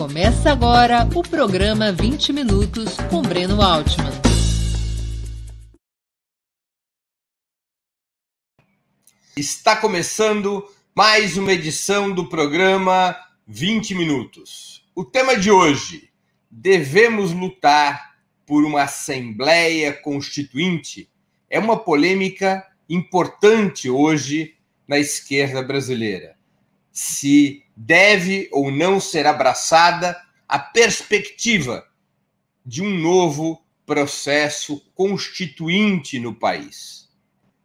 Começa agora o programa 20 Minutos com Breno Altman. Está começando mais uma edição do programa 20 Minutos. O tema de hoje: devemos lutar por uma Assembleia Constituinte? É uma polêmica importante hoje na esquerda brasileira. Se deve ou não ser abraçada a perspectiva de um novo processo constituinte no país.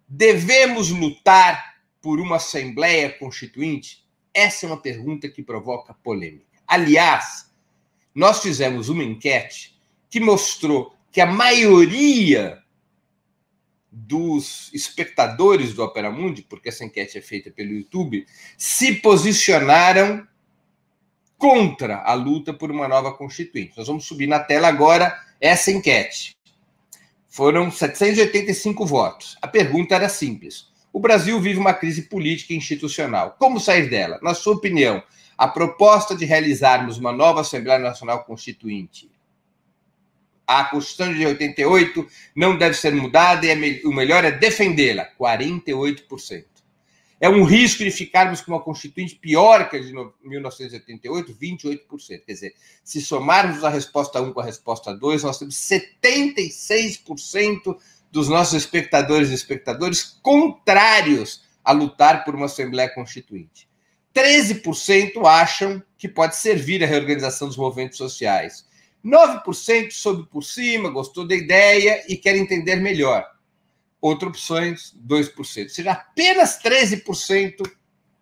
Devemos lutar por uma Assembleia Constituinte? Essa é uma pergunta que provoca polêmica. Aliás, nós fizemos uma enquete que mostrou que a maioria dos espectadores do Opera Mundi, porque essa enquete é feita pelo YouTube, se posicionaram contra a luta por uma nova Constituinte. Nós vamos subir na tela agora essa enquete. Foram 785 votos. A pergunta era simples. O Brasil vive uma crise política e institucional. Como sair dela? Na sua opinião, a proposta de realizarmos uma nova Assembleia Nacional Constituinte a Constituição de 88 não deve ser mudada e o melhor é defendê-la, 48%. É um risco de ficarmos com uma Constituinte pior que a de 1988, 28%. Quer dizer, se somarmos a resposta 1 com a resposta 2, nós temos 76% dos nossos espectadores e espectadores contrários a lutar por uma Assembleia Constituinte. 13% acham que pode servir à reorganização dos movimentos sociais. 9% soube por cima, gostou da ideia e quer entender melhor. Outras opções, 2%. Ou seja, apenas 13%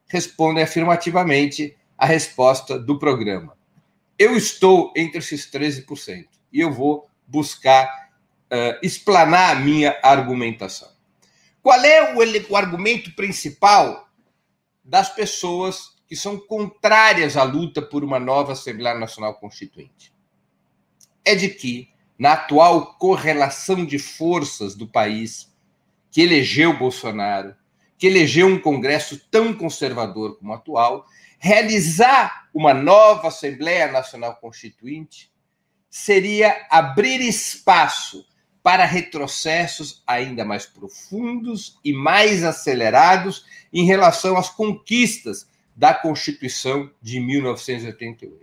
respondem afirmativamente a resposta do programa. Eu estou entre esses 13% e eu vou buscar uh, explanar a minha argumentação. Qual é o, o argumento principal das pessoas que são contrárias à luta por uma nova Assembleia Nacional Constituinte? É de que, na atual correlação de forças do país, que elegeu Bolsonaro, que elegeu um Congresso tão conservador como o atual, realizar uma nova Assembleia Nacional Constituinte seria abrir espaço para retrocessos ainda mais profundos e mais acelerados em relação às conquistas da Constituição de 1988.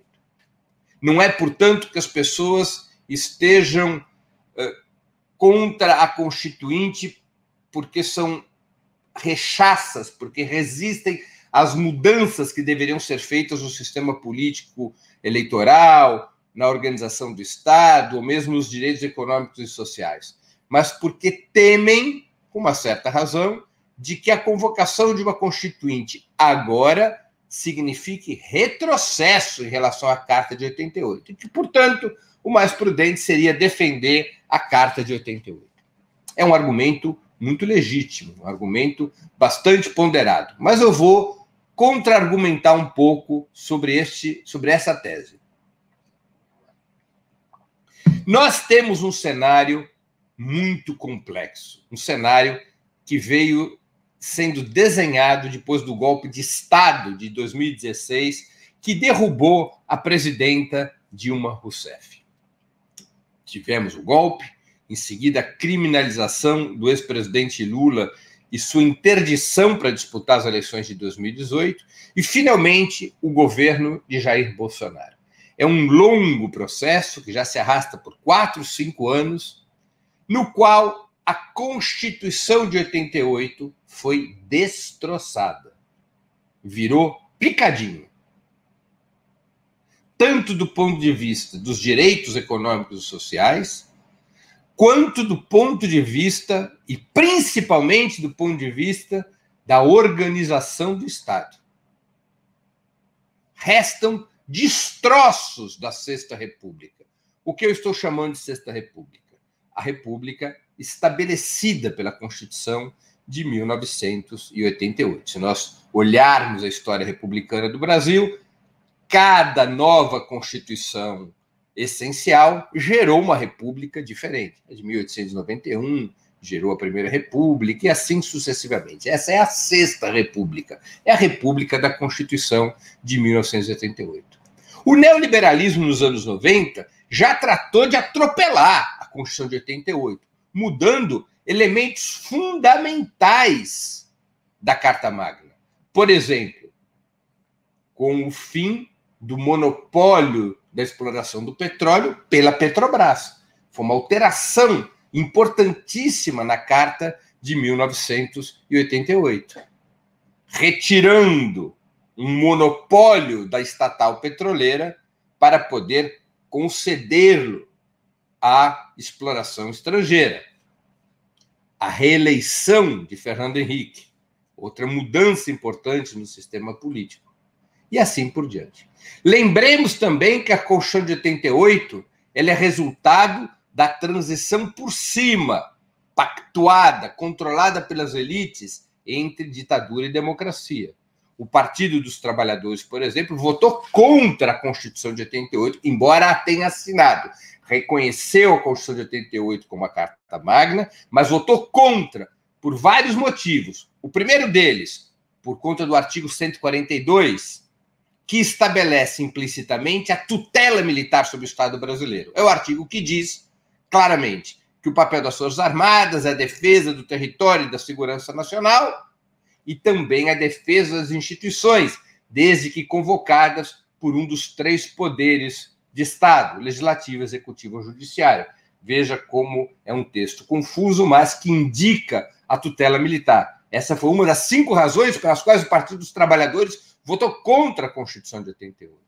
Não é, portanto, que as pessoas estejam uh, contra a Constituinte porque são rechaças, porque resistem às mudanças que deveriam ser feitas no sistema político eleitoral, na organização do Estado, ou mesmo nos direitos econômicos e sociais, mas porque temem, com uma certa razão, de que a convocação de uma constituinte agora signifique retrocesso em relação à Carta de 88, e que, portanto, o mais prudente seria defender a Carta de 88. É um argumento muito legítimo, um argumento bastante ponderado, mas eu vou contra-argumentar um pouco sobre, este, sobre essa tese. Nós temos um cenário muito complexo, um cenário que veio sendo desenhado depois do golpe de Estado de 2016, que derrubou a presidenta Dilma Rousseff. Tivemos o golpe, em seguida a criminalização do ex-presidente Lula e sua interdição para disputar as eleições de 2018, e finalmente o governo de Jair Bolsonaro. É um longo processo que já se arrasta por quatro, cinco anos, no qual a Constituição de 88 foi destroçada. Virou picadinho. Tanto do ponto de vista dos direitos econômicos e sociais, quanto do ponto de vista, e principalmente do ponto de vista, da organização do Estado. Restam destroços da Sexta República. O que eu estou chamando de Sexta República? A República estabelecida pela Constituição de 1988. Se nós olharmos a história republicana do Brasil, cada nova Constituição essencial gerou uma república diferente. A de 1891 gerou a Primeira República e assim sucessivamente. Essa é a Sexta República, é a República da Constituição de 1988. O neoliberalismo nos anos 90 já tratou de atropelar a Constituição de 88, mudando elementos fundamentais da Carta Magna. Por exemplo, com o fim do monopólio da exploração do petróleo pela Petrobras. Foi uma alteração importantíssima na Carta de 1988, retirando um monopólio da estatal petroleira para poder concedê-lo à exploração estrangeira. A reeleição de Fernando Henrique, outra mudança importante no sistema político. E assim por diante. Lembremos também que a Constituição de 88 ela é resultado da transição por cima, pactuada, controlada pelas elites entre ditadura e democracia. O Partido dos Trabalhadores, por exemplo, votou contra a Constituição de 88, embora a tenha assinado. Reconheceu a Constituição de 88 como a Carta Magna, mas votou contra por vários motivos. O primeiro deles, por conta do artigo 142, que estabelece implicitamente a tutela militar sobre o Estado brasileiro. É o artigo que diz claramente que o papel das Forças Armadas é a defesa do território e da segurança nacional e também a defesa das instituições, desde que convocadas por um dos três poderes de Estado, legislativo, executivo ou judiciário. Veja como é um texto confuso, mas que indica a tutela militar. Essa foi uma das cinco razões pelas quais o Partido dos Trabalhadores votou contra a Constituição de 88.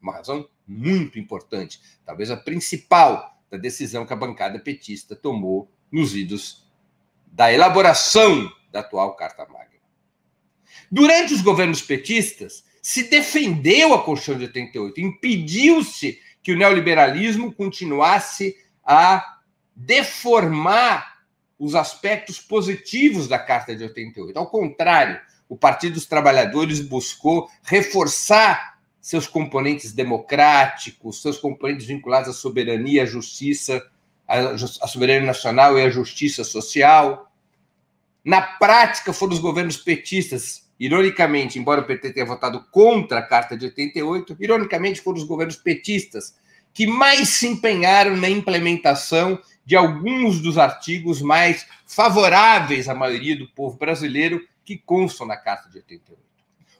Uma razão muito importante, talvez a principal da decisão que a bancada petista tomou nos idos da elaboração da atual Carta Magna. Durante os governos petistas, se defendeu a Constituição de 88, impediu-se que o neoliberalismo continuasse a deformar os aspectos positivos da Carta de 88. Ao contrário, o Partido dos Trabalhadores buscou reforçar seus componentes democráticos, seus componentes vinculados à soberania, à justiça, à soberania nacional e à justiça social. Na prática, foram os governos petistas Ironicamente, embora o PT tenha votado contra a Carta de 88, ironicamente foram os governos petistas que mais se empenharam na implementação de alguns dos artigos mais favoráveis à maioria do povo brasileiro que constam na Carta de 88.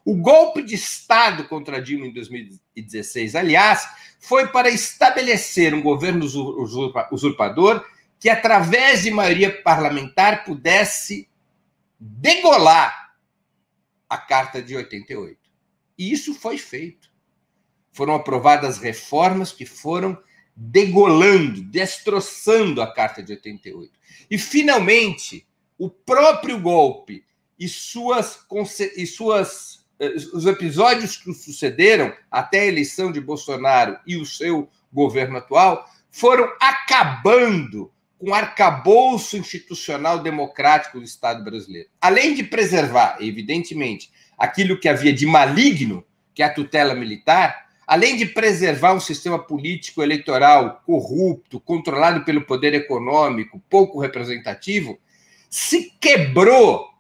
O golpe de Estado contra Dilma em 2016, aliás, foi para estabelecer um governo usurpador que, através de maioria parlamentar, pudesse degolar a Carta de 88. E isso foi feito. Foram aprovadas reformas que foram degolando, destroçando a Carta de 88. E, finalmente, o próprio golpe e suas, e suas eh, os episódios que sucederam até a eleição de Bolsonaro e o seu governo atual foram acabando com o arcabouço institucional democrático do Estado brasileiro. Além de preservar, evidentemente, aquilo que havia de maligno, que é a tutela militar, além de preservar um sistema político eleitoral corrupto, controlado pelo poder econômico, pouco representativo, se quebrou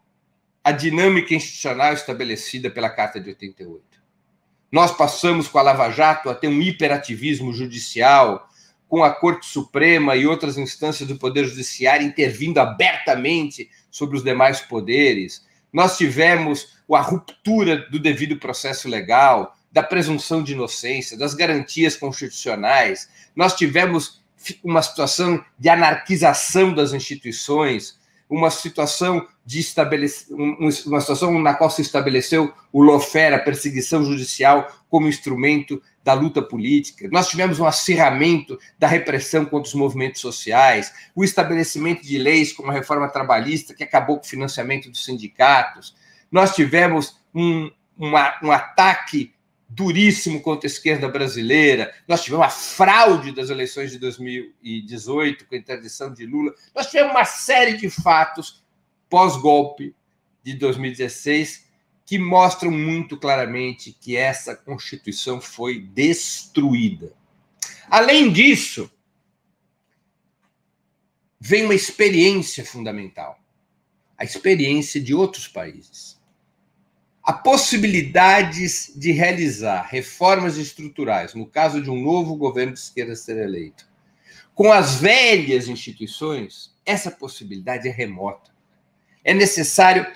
a dinâmica institucional estabelecida pela Carta de 88. Nós passamos com a Lava Jato a ter um hiperativismo judicial, com a Corte Suprema e outras instâncias do Poder Judiciário intervindo abertamente sobre os demais poderes. Nós tivemos a ruptura do devido processo legal, da presunção de inocência, das garantias constitucionais. Nós tivemos uma situação de anarquização das instituições, uma situação de estabelecer uma situação na qual se estabeleceu o lawfare, a perseguição judicial, como instrumento da luta política. Nós tivemos um acirramento da repressão contra os movimentos sociais, o estabelecimento de leis como a reforma trabalhista, que acabou com o financiamento dos sindicatos. Nós tivemos um, uma, um ataque duríssimo contra a esquerda brasileira. Nós tivemos a fraude das eleições de 2018 com a interdição de Lula. Nós tivemos uma série de fatos pós-golpe de 2016 que mostram muito claramente que essa Constituição foi destruída. Além disso, vem uma experiência fundamental a experiência de outros países. a possibilidades de realizar reformas estruturais, no caso de um novo governo de esquerda ser eleito, com as velhas instituições, essa possibilidade é remota. É necessário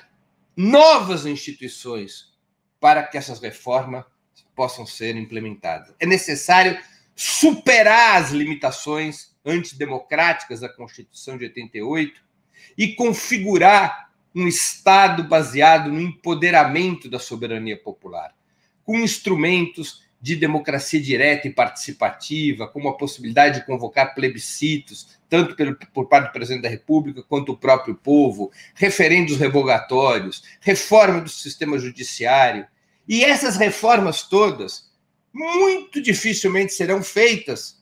novas instituições para que essas reformas possam ser implementadas. É necessário superar as limitações antidemocráticas da Constituição de 88 e configurar um Estado baseado no empoderamento da soberania popular, com instrumentos de democracia direta e participativa, como a possibilidade de convocar plebiscitos, tanto pelo, por parte do presidente da República quanto o próprio povo, referendos revogatórios, reforma do sistema judiciário. E essas reformas todas muito dificilmente serão feitas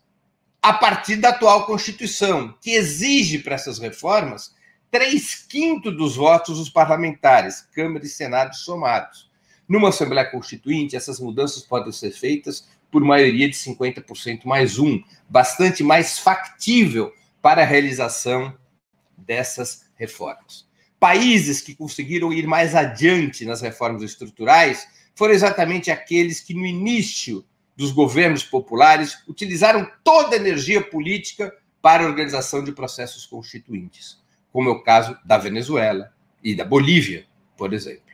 a partir da atual Constituição, que exige para essas reformas três quintos dos votos dos parlamentares, Câmara e Senado somados. Numa Assembleia Constituinte, essas mudanças podem ser feitas por maioria de 50% mais um, bastante mais factível para a realização dessas reformas. Países que conseguiram ir mais adiante nas reformas estruturais foram exatamente aqueles que, no início dos governos populares, utilizaram toda a energia política para a organização de processos constituintes como é o caso da Venezuela e da Bolívia, por exemplo.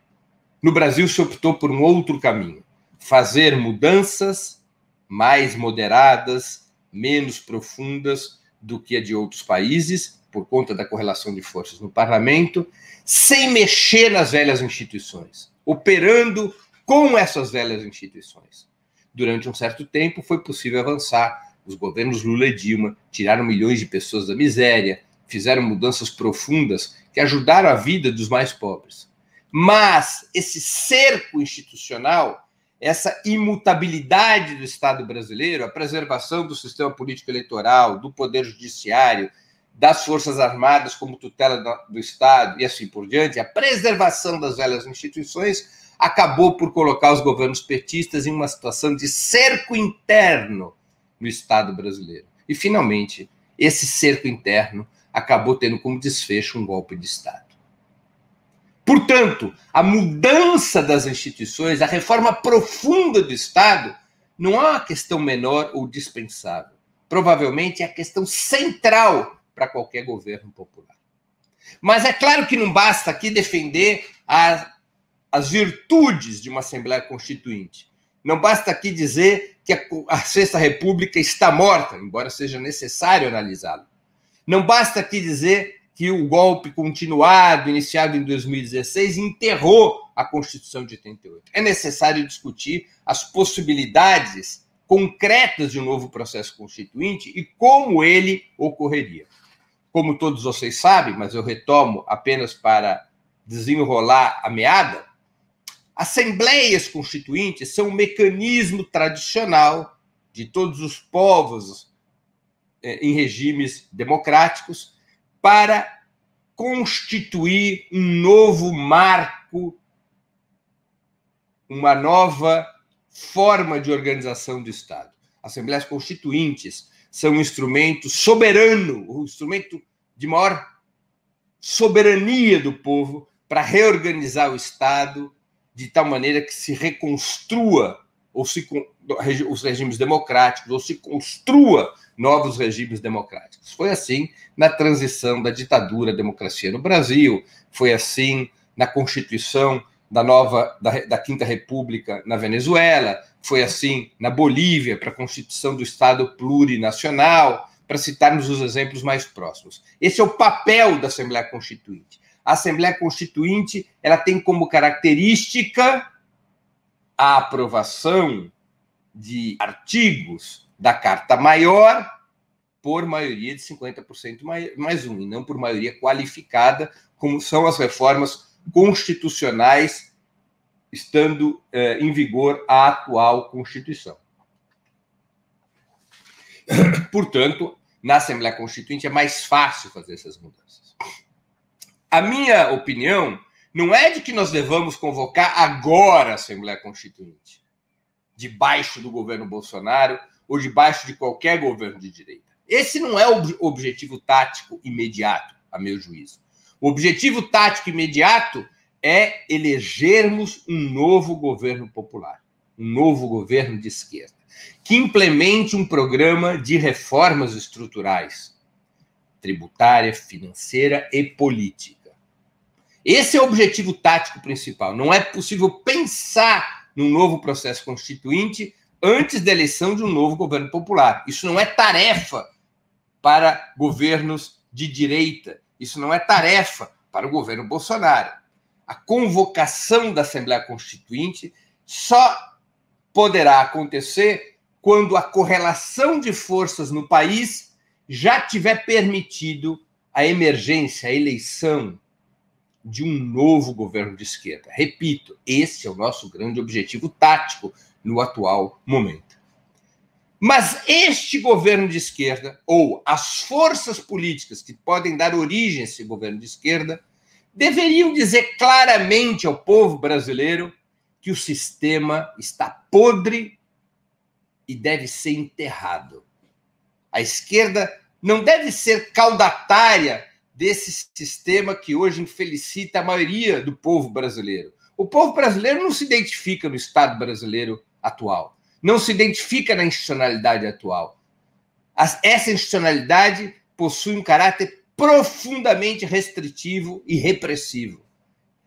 No Brasil, se optou por um outro caminho: fazer mudanças mais moderadas, menos profundas do que a de outros países, por conta da correlação de forças no parlamento, sem mexer nas velhas instituições, operando com essas velhas instituições. Durante um certo tempo, foi possível avançar. Os governos Lula e Dilma tiraram milhões de pessoas da miséria, fizeram mudanças profundas que ajudaram a vida dos mais pobres. Mas esse cerco institucional, essa imutabilidade do Estado brasileiro, a preservação do sistema político eleitoral, do poder judiciário, das Forças Armadas como tutela do Estado e assim por diante, a preservação das velhas instituições acabou por colocar os governos petistas em uma situação de cerco interno no Estado brasileiro. E, finalmente, esse cerco interno acabou tendo como desfecho um golpe de Estado. Portanto, a mudança das instituições, a reforma profunda do Estado, não é uma questão menor ou dispensável. Provavelmente é a questão central para qualquer governo popular. Mas é claro que não basta aqui defender a, as virtudes de uma Assembleia Constituinte. Não basta aqui dizer que a, a Sexta República está morta, embora seja necessário analisá-lo. Não basta aqui dizer que o golpe continuado, iniciado em 2016, enterrou a Constituição de 88. É necessário discutir as possibilidades concretas de um novo processo constituinte e como ele ocorreria. Como todos vocês sabem, mas eu retomo apenas para desenrolar a meada, assembleias constituintes são um mecanismo tradicional de todos os povos é, em regimes democráticos para constituir um novo marco, uma nova forma de organização do Estado. Assembleias constituintes são um instrumento soberano, um instrumento de maior soberania do povo para reorganizar o Estado de tal maneira que se reconstrua ou se os regimes democráticos ou se construa novos regimes democráticos. Foi assim na transição da ditadura à democracia no Brasil, foi assim na constituição da nova da, da Quinta República na Venezuela, foi assim na Bolívia para a constituição do Estado plurinacional, para citarmos os exemplos mais próximos. Esse é o papel da Assembleia Constituinte. A Assembleia Constituinte ela tem como característica a aprovação de artigos da Carta Maior por maioria de 50% mais um, e não por maioria qualificada, como são as reformas constitucionais estando eh, em vigor a atual Constituição. Portanto, na Assembleia Constituinte é mais fácil fazer essas mudanças. A minha opinião não é de que nós devamos convocar agora a Assembleia Constituinte, debaixo do governo Bolsonaro ou debaixo de qualquer governo de direita. Esse não é o objetivo tático imediato, a meu juízo. O objetivo tático imediato é elegermos um novo governo popular, um novo governo de esquerda, que implemente um programa de reformas estruturais, tributária, financeira e política. Esse é o objetivo tático principal. Não é possível pensar num novo processo constituinte antes da eleição de um novo governo popular. Isso não é tarefa para governos de direita. Isso não é tarefa para o governo Bolsonaro. A convocação da Assembleia Constituinte só poderá acontecer quando a correlação de forças no país já tiver permitido a emergência, a eleição de um novo governo de esquerda. Repito, esse é o nosso grande objetivo tático no atual momento. Mas este governo de esquerda, ou as forças políticas que podem dar origem a esse governo de esquerda, deveriam dizer claramente ao povo brasileiro que o sistema está podre e deve ser enterrado. A esquerda não deve ser caudatária desse sistema que hoje infelicita a maioria do povo brasileiro. O povo brasileiro não se identifica no Estado brasileiro atual não se identifica na institucionalidade atual. Essa institucionalidade possui um caráter profundamente restritivo e repressivo.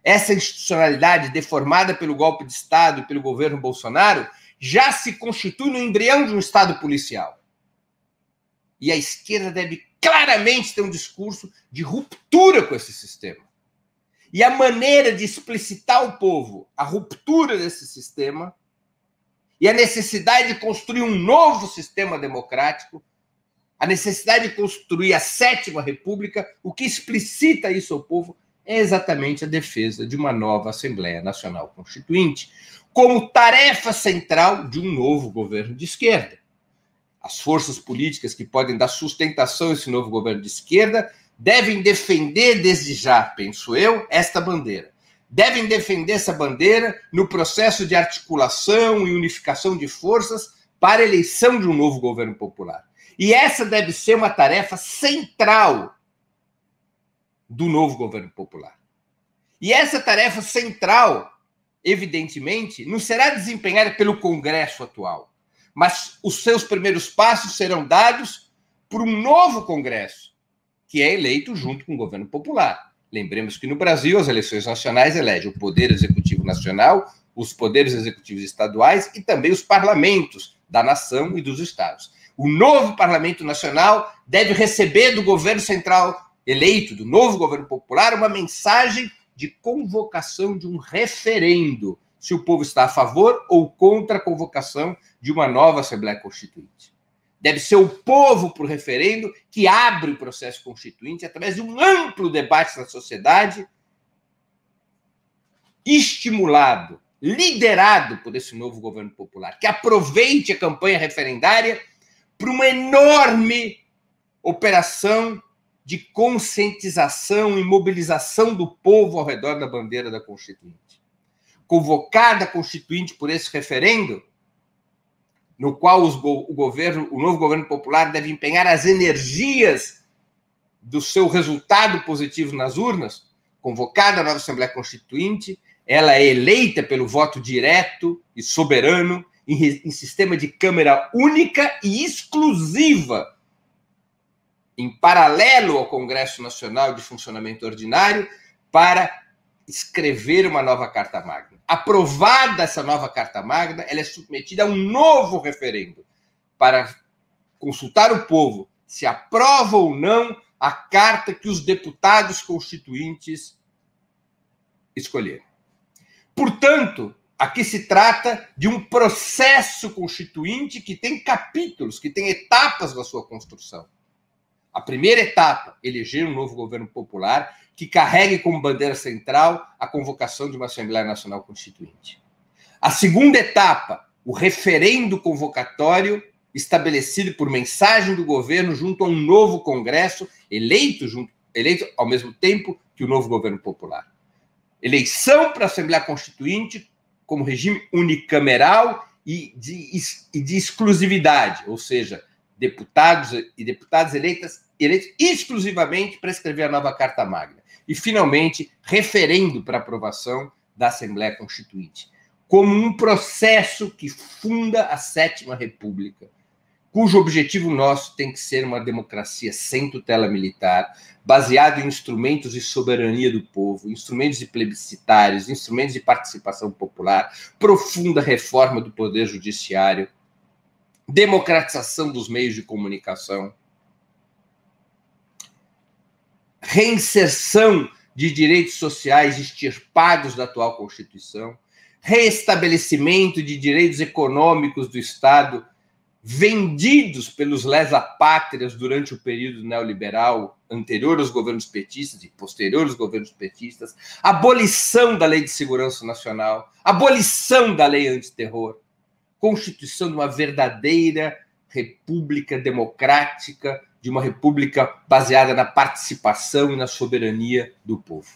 Essa institucionalidade, deformada pelo golpe de Estado e pelo governo Bolsonaro, já se constitui no embrião de um Estado policial. E a esquerda deve claramente ter um discurso de ruptura com esse sistema. E a maneira de explicitar ao povo a ruptura desse sistema e a necessidade de construir um novo sistema democrático, a necessidade de construir a sétima república, o que explicita isso ao povo é exatamente a defesa de uma nova Assembleia Nacional Constituinte, como tarefa central de um novo governo de esquerda. As forças políticas que podem dar sustentação a esse novo governo de esquerda devem defender desde já, penso eu, esta bandeira devem defender essa bandeira no processo de articulação e unificação de forças para a eleição de um novo governo popular. E essa deve ser uma tarefa central do novo governo popular. E essa tarefa central, evidentemente, não será desempenhada pelo Congresso atual, mas os seus primeiros passos serão dados por um novo Congresso, que é eleito junto com o governo popular. Lembremos que no Brasil as eleições nacionais elegem o Poder Executivo Nacional, os poderes executivos estaduais e também os parlamentos da nação e dos estados. O novo Parlamento Nacional deve receber do governo central eleito, do novo governo popular, uma mensagem de convocação de um referendo, se o povo está a favor ou contra a convocação de uma nova Assembleia Constituinte. Deve ser o povo, por referendo, que abre o processo constituinte através de um amplo debate na sociedade, estimulado, liderado por esse novo governo popular, que aproveite a campanha referendária para uma enorme operação de conscientização e mobilização do povo ao redor da bandeira da Constituinte. Convocada a Constituinte por esse referendo, no qual os, o governo, o novo governo popular deve empenhar as energias do seu resultado positivo nas urnas, convocada a nova Assembleia Constituinte, ela é eleita pelo voto direto e soberano em, em sistema de Câmara única e exclusiva, em paralelo ao Congresso Nacional de Funcionamento Ordinário, para escrever uma nova Carta Magna aprovada essa nova Carta Magna, ela é submetida a um novo referendo para consultar o povo se aprova ou não a carta que os deputados constituintes escolheram. Portanto, aqui se trata de um processo constituinte que tem capítulos, que tem etapas na sua construção. A primeira etapa, eleger um novo governo popular, que carregue como bandeira central a convocação de uma Assembleia Nacional Constituinte. A segunda etapa, o referendo convocatório estabelecido por mensagem do governo junto a um novo Congresso, eleito, junto, eleito ao mesmo tempo que o novo governo popular. Eleição para a Assembleia Constituinte como regime unicameral e de, e de exclusividade, ou seja, deputados e deputadas eleitas, eleitos exclusivamente para escrever a nova Carta Magna e, finalmente, referendo para aprovação da Assembleia Constituinte, como um processo que funda a Sétima República, cujo objetivo nosso tem que ser uma democracia sem tutela militar, baseado em instrumentos de soberania do povo, instrumentos de plebiscitários, instrumentos de participação popular, profunda reforma do poder judiciário, democratização dos meios de comunicação, reinserção de direitos sociais extirpados da atual Constituição, reestabelecimento de direitos econômicos do Estado vendidos pelos lesa-pátrias durante o período neoliberal anterior aos governos petistas e posterior aos governos petistas, abolição da Lei de Segurança Nacional, abolição da Lei Antiterror, constituição de uma verdadeira república democrática, de uma república baseada na participação e na soberania do povo.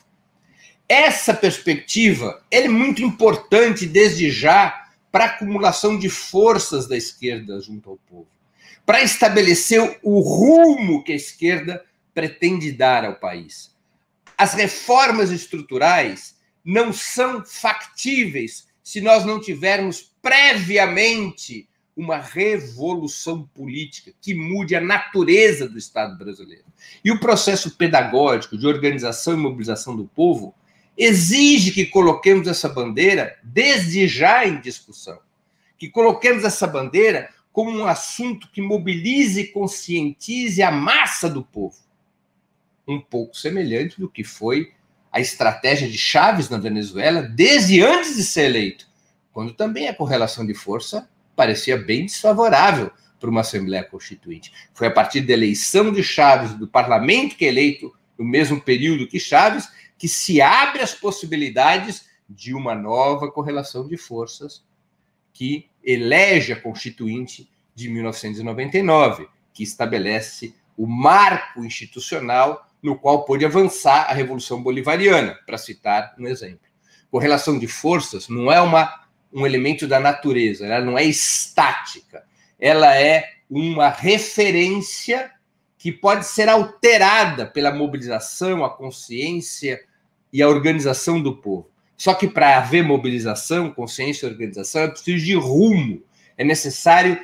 Essa perspectiva é muito importante desde já para a acumulação de forças da esquerda junto ao povo, para estabelecer o rumo que a esquerda pretende dar ao país. As reformas estruturais não são factíveis se nós não tivermos previamente uma revolução política que mude a natureza do Estado brasileiro. E o processo pedagógico de organização e mobilização do povo exige que coloquemos essa bandeira desde já em discussão, que coloquemos essa bandeira como um assunto que mobilize e conscientize a massa do povo. Um pouco semelhante do que foi a estratégia de Chaves na Venezuela desde antes de ser eleito, quando também a correlação de força parecia bem desfavorável para uma Assembleia Constituinte. Foi a partir da eleição de Chaves, do parlamento que é eleito no mesmo período que Chaves, que se abre as possibilidades de uma nova correlação de forças que elege a Constituinte de 1999, que estabelece o marco institucional no qual pôde avançar a Revolução Bolivariana, para citar um exemplo. Correlação de forças não é uma, um elemento da natureza, ela não é estática, ela é uma referência que pode ser alterada pela mobilização, a consciência, e a organização do povo. Só que para haver mobilização, consciência e organização, é preciso de rumo. É necessário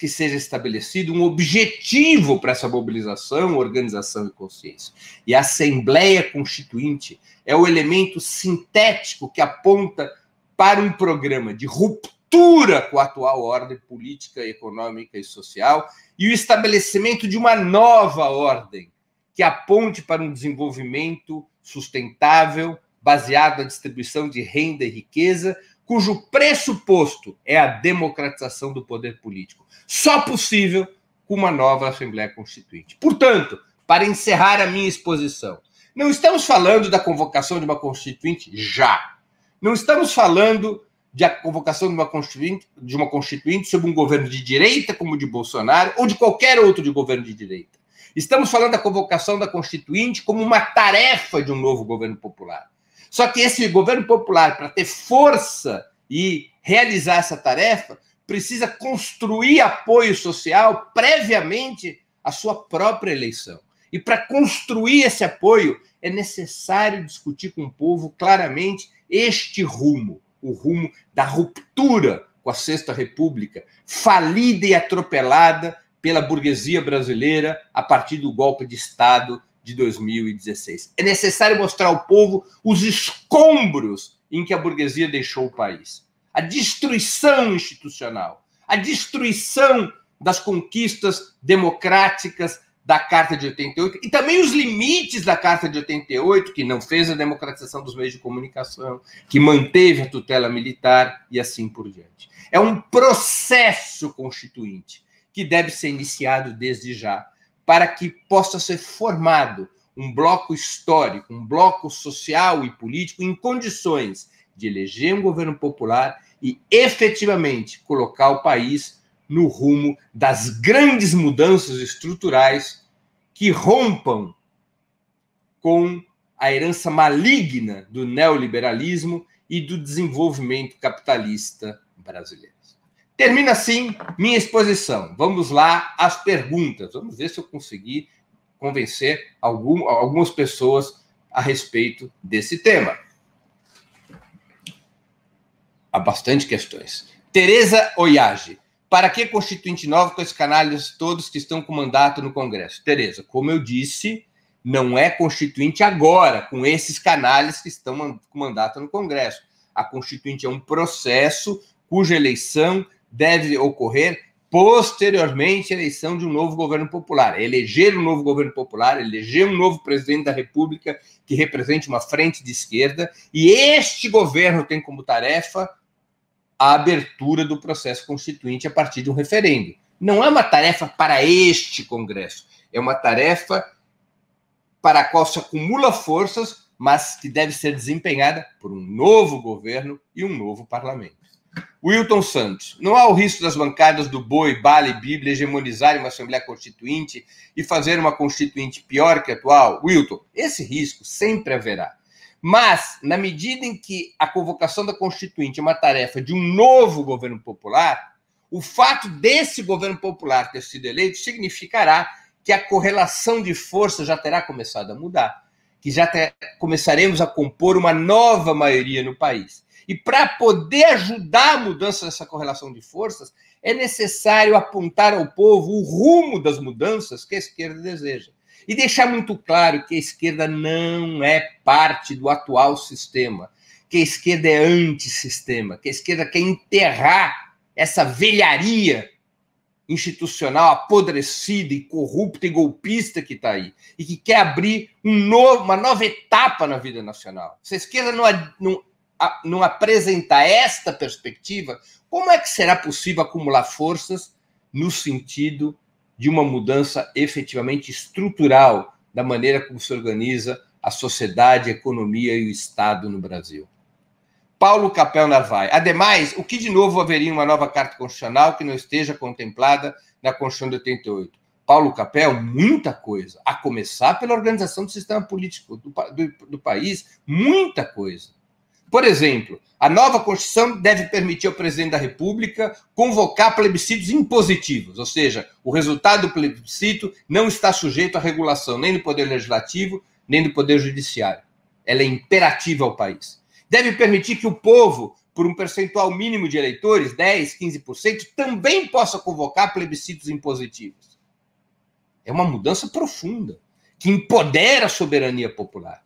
que seja estabelecido um objetivo para essa mobilização, organização e consciência. E a Assembleia Constituinte é o elemento sintético que aponta para um programa de ruptura com a atual ordem política, econômica e social e o estabelecimento de uma nova ordem que aponte para um desenvolvimento sustentável, baseado na distribuição de renda e riqueza, cujo pressuposto é a democratização do poder político. Só possível com uma nova Assembleia Constituinte. Portanto, para encerrar a minha exposição, não estamos falando da convocação de uma Constituinte já. Não estamos falando de convocação de uma Constituinte, de uma Constituinte sob um governo de direita, como o de Bolsonaro, ou de qualquer outro de governo de direita. Estamos falando da convocação da Constituinte como uma tarefa de um novo governo popular. Só que esse governo popular, para ter força e realizar essa tarefa, precisa construir apoio social previamente à sua própria eleição. E para construir esse apoio, é necessário discutir com o povo claramente este rumo, o rumo da ruptura com a Sexta República, falida e atropelada pela burguesia brasileira a partir do golpe de Estado de 2016. É necessário mostrar ao povo os escombros em que a burguesia deixou o país. A destruição institucional, a destruição das conquistas democráticas da Carta de 88 e também os limites da Carta de 88, que não fez a democratização dos meios de comunicação, que manteve a tutela militar e assim por diante. É um processo constituinte que deve ser iniciado desde já, para que possa ser formado um bloco histórico, um bloco social e político em condições de eleger um governo popular e efetivamente colocar o país no rumo das grandes mudanças estruturais que rompam com a herança maligna do neoliberalismo e do desenvolvimento capitalista brasileiro. Termina assim minha exposição. Vamos lá às perguntas. Vamos ver se eu consegui convencer algum, algumas pessoas a respeito desse tema. Há bastante questões. Tereza Oyage. Para que constituinte nova com esses canalhas todos que estão com mandato no Congresso? Tereza, como eu disse, não é constituinte agora, com esses canalhas que estão com mandato no Congresso. A constituinte é um processo cuja eleição deve ocorrer posteriormente à eleição de um novo governo popular. Eleger um novo governo popular, eleger um novo presidente da República que represente uma frente de esquerda, e este governo tem como tarefa a abertura do processo constituinte a partir de um referendo. Não é uma tarefa para este Congresso, é uma tarefa para a qual se acumula forças, mas que deve ser desempenhada por um novo governo e um novo parlamento. Wilton Santos, não há o risco das bancadas do Boi, Bala e Bíblia hegemonizarem uma Assembleia Constituinte e fazer uma Constituinte pior que a atual? Wilton, esse risco sempre haverá. Mas, na medida em que a convocação da Constituinte é uma tarefa de um novo governo popular, o fato desse governo popular ter sido eleito significará que a correlação de forças já terá começado a mudar, que já ter, começaremos a compor uma nova maioria no país. E para poder ajudar a mudança dessa correlação de forças, é necessário apontar ao povo o rumo das mudanças que a esquerda deseja. E deixar muito claro que a esquerda não é parte do atual sistema, que a esquerda é antissistema, que a esquerda quer enterrar essa velharia institucional apodrecida e corrupta e golpista que está aí, e que quer abrir um novo, uma nova etapa na vida nacional. Se a esquerda não, não não apresentar esta perspectiva, como é que será possível acumular forças no sentido de uma mudança efetivamente estrutural da maneira como se organiza a sociedade, a economia e o Estado no Brasil? Paulo Capel Narvaez. Ademais, o que de novo haveria uma nova Carta Constitucional que não esteja contemplada na Constituição de 88? Paulo Capel, muita coisa, a começar pela organização do sistema político do, do, do país, muita coisa. Por exemplo, a nova Constituição deve permitir ao presidente da República convocar plebiscitos impositivos, ou seja, o resultado do plebiscito não está sujeito à regulação nem do Poder Legislativo, nem do Poder Judiciário. Ela é imperativa ao país. Deve permitir que o povo, por um percentual mínimo de eleitores, 10, 15%, também possa convocar plebiscitos impositivos. É uma mudança profunda, que empodera a soberania popular.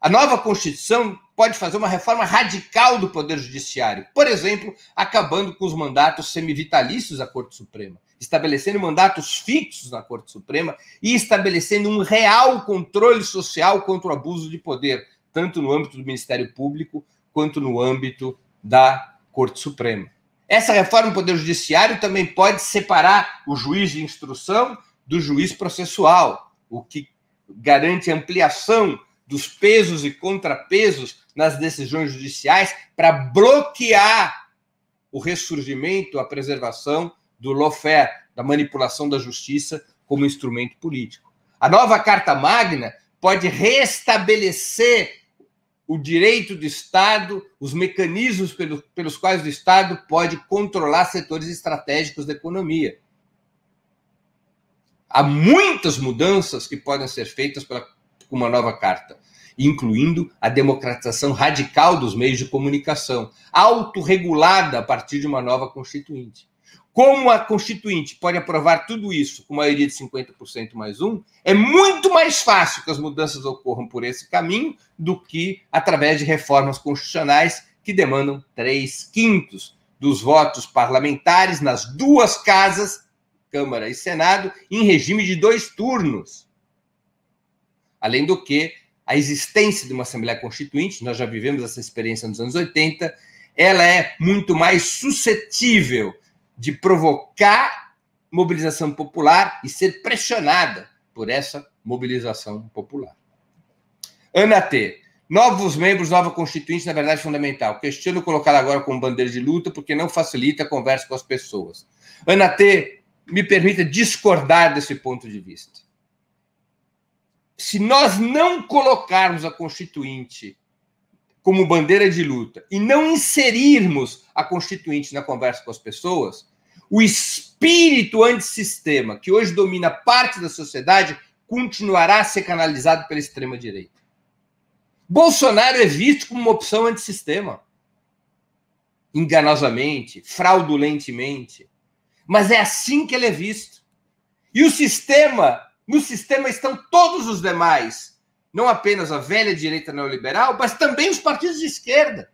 A nova Constituição pode fazer uma reforma radical do Poder Judiciário, por exemplo, acabando com os mandatos semivitalícios da Corte Suprema, estabelecendo mandatos fixos na Corte Suprema e estabelecendo um real controle social contra o abuso de poder, tanto no âmbito do Ministério Público quanto no âmbito da Corte Suprema. Essa reforma do Poder Judiciário também pode separar o juiz de instrução do juiz processual, o que garante ampliação dos pesos e contrapesos nas decisões judiciais para bloquear o ressurgimento, a preservação do lawfare, da manipulação da justiça como instrumento político. A nova Carta Magna pode restabelecer o direito do Estado, os mecanismos pelos, pelos quais o Estado pode controlar setores estratégicos da economia. Há muitas mudanças que podem ser feitas com uma nova carta, incluindo a democratização radical dos meios de comunicação, autorregulada a partir de uma nova Constituinte. Como a Constituinte pode aprovar tudo isso com maioria de 50% mais um, é muito mais fácil que as mudanças ocorram por esse caminho do que através de reformas constitucionais que demandam três quintos dos votos parlamentares nas duas casas, Câmara e Senado, em regime de dois turnos. Além do que, a existência de uma Assembleia Constituinte, nós já vivemos essa experiência nos anos 80, ela é muito mais suscetível de provocar mobilização popular e ser pressionada por essa mobilização popular. Ana T. Novos membros, nova constituinte, na verdade, fundamental. Questiono colocar agora como bandeira de luta porque não facilita a conversa com as pessoas. Ana T, me permita discordar desse ponto de vista se nós não colocarmos a Constituinte como bandeira de luta e não inserirmos a Constituinte na conversa com as pessoas, o espírito antissistema que hoje domina parte da sociedade continuará a ser canalizado pela extrema-direita. Bolsonaro é visto como uma opção antissistema. Enganosamente, fraudulentemente. Mas é assim que ele é visto. E o sistema, no sistema estão todos os demais, não apenas a velha direita neoliberal, mas também os partidos de esquerda.